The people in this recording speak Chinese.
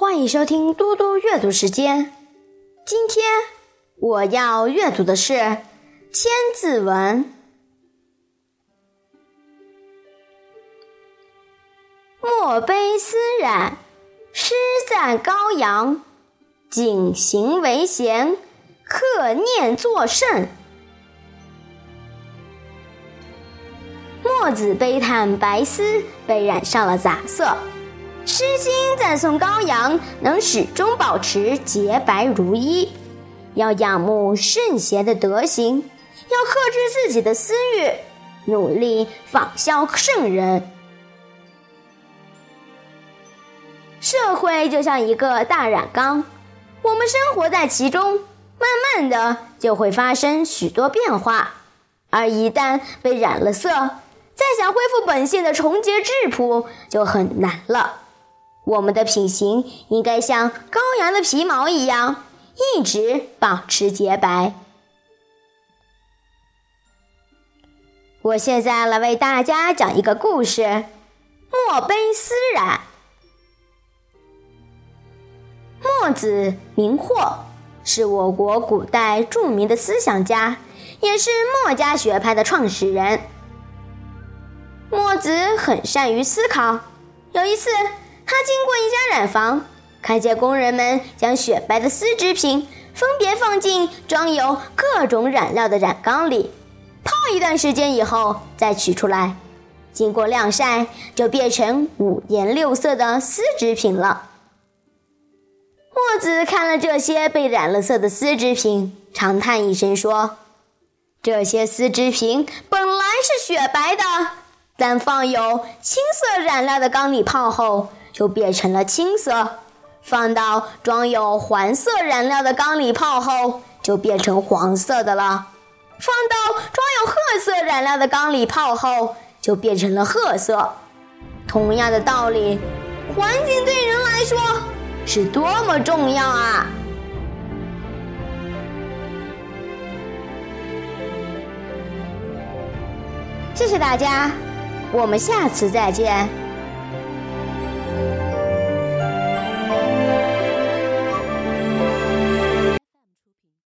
欢迎收听嘟嘟阅读时间。今天我要阅读的是《千字文》。墨碑丝染，诗赞高阳。谨行为贤，克念作圣。墨子悲叹白丝被染上了杂色。《诗经》赞颂羔羊能始终保持洁白如一，要仰慕圣贤的德行，要克制自己的私欲，努力仿效圣人。社会就像一个大染缸，我们生活在其中，慢慢的就会发生许多变化，而一旦被染了色，再想恢复本性的纯洁质朴就很难了。我们的品行应该像羔羊的皮毛一样，一直保持洁白。我现在来为大家讲一个故事：墨碑丝染。墨子名霍，是我国古代著名的思想家，也是墨家学派的创始人。墨子很善于思考，有一次。他经过一家染坊，看见工人们将雪白的丝织品分别放进装有各种染料的染缸里，泡一段时间以后再取出来，经过晾晒就变成五颜六色的丝织品了。墨子看了这些被染了色的丝织品，长叹一声说：“这些丝织品本来是雪白的，但放有青色染料的缸里泡后。”就变成了青色，放到装有黄色染料的缸里泡后，就变成黄色的了；放到装有褐色染料的缸里泡后，就变成了褐色。同样的道理，环境对人来说是多么重要啊！谢谢大家，我们下次再见。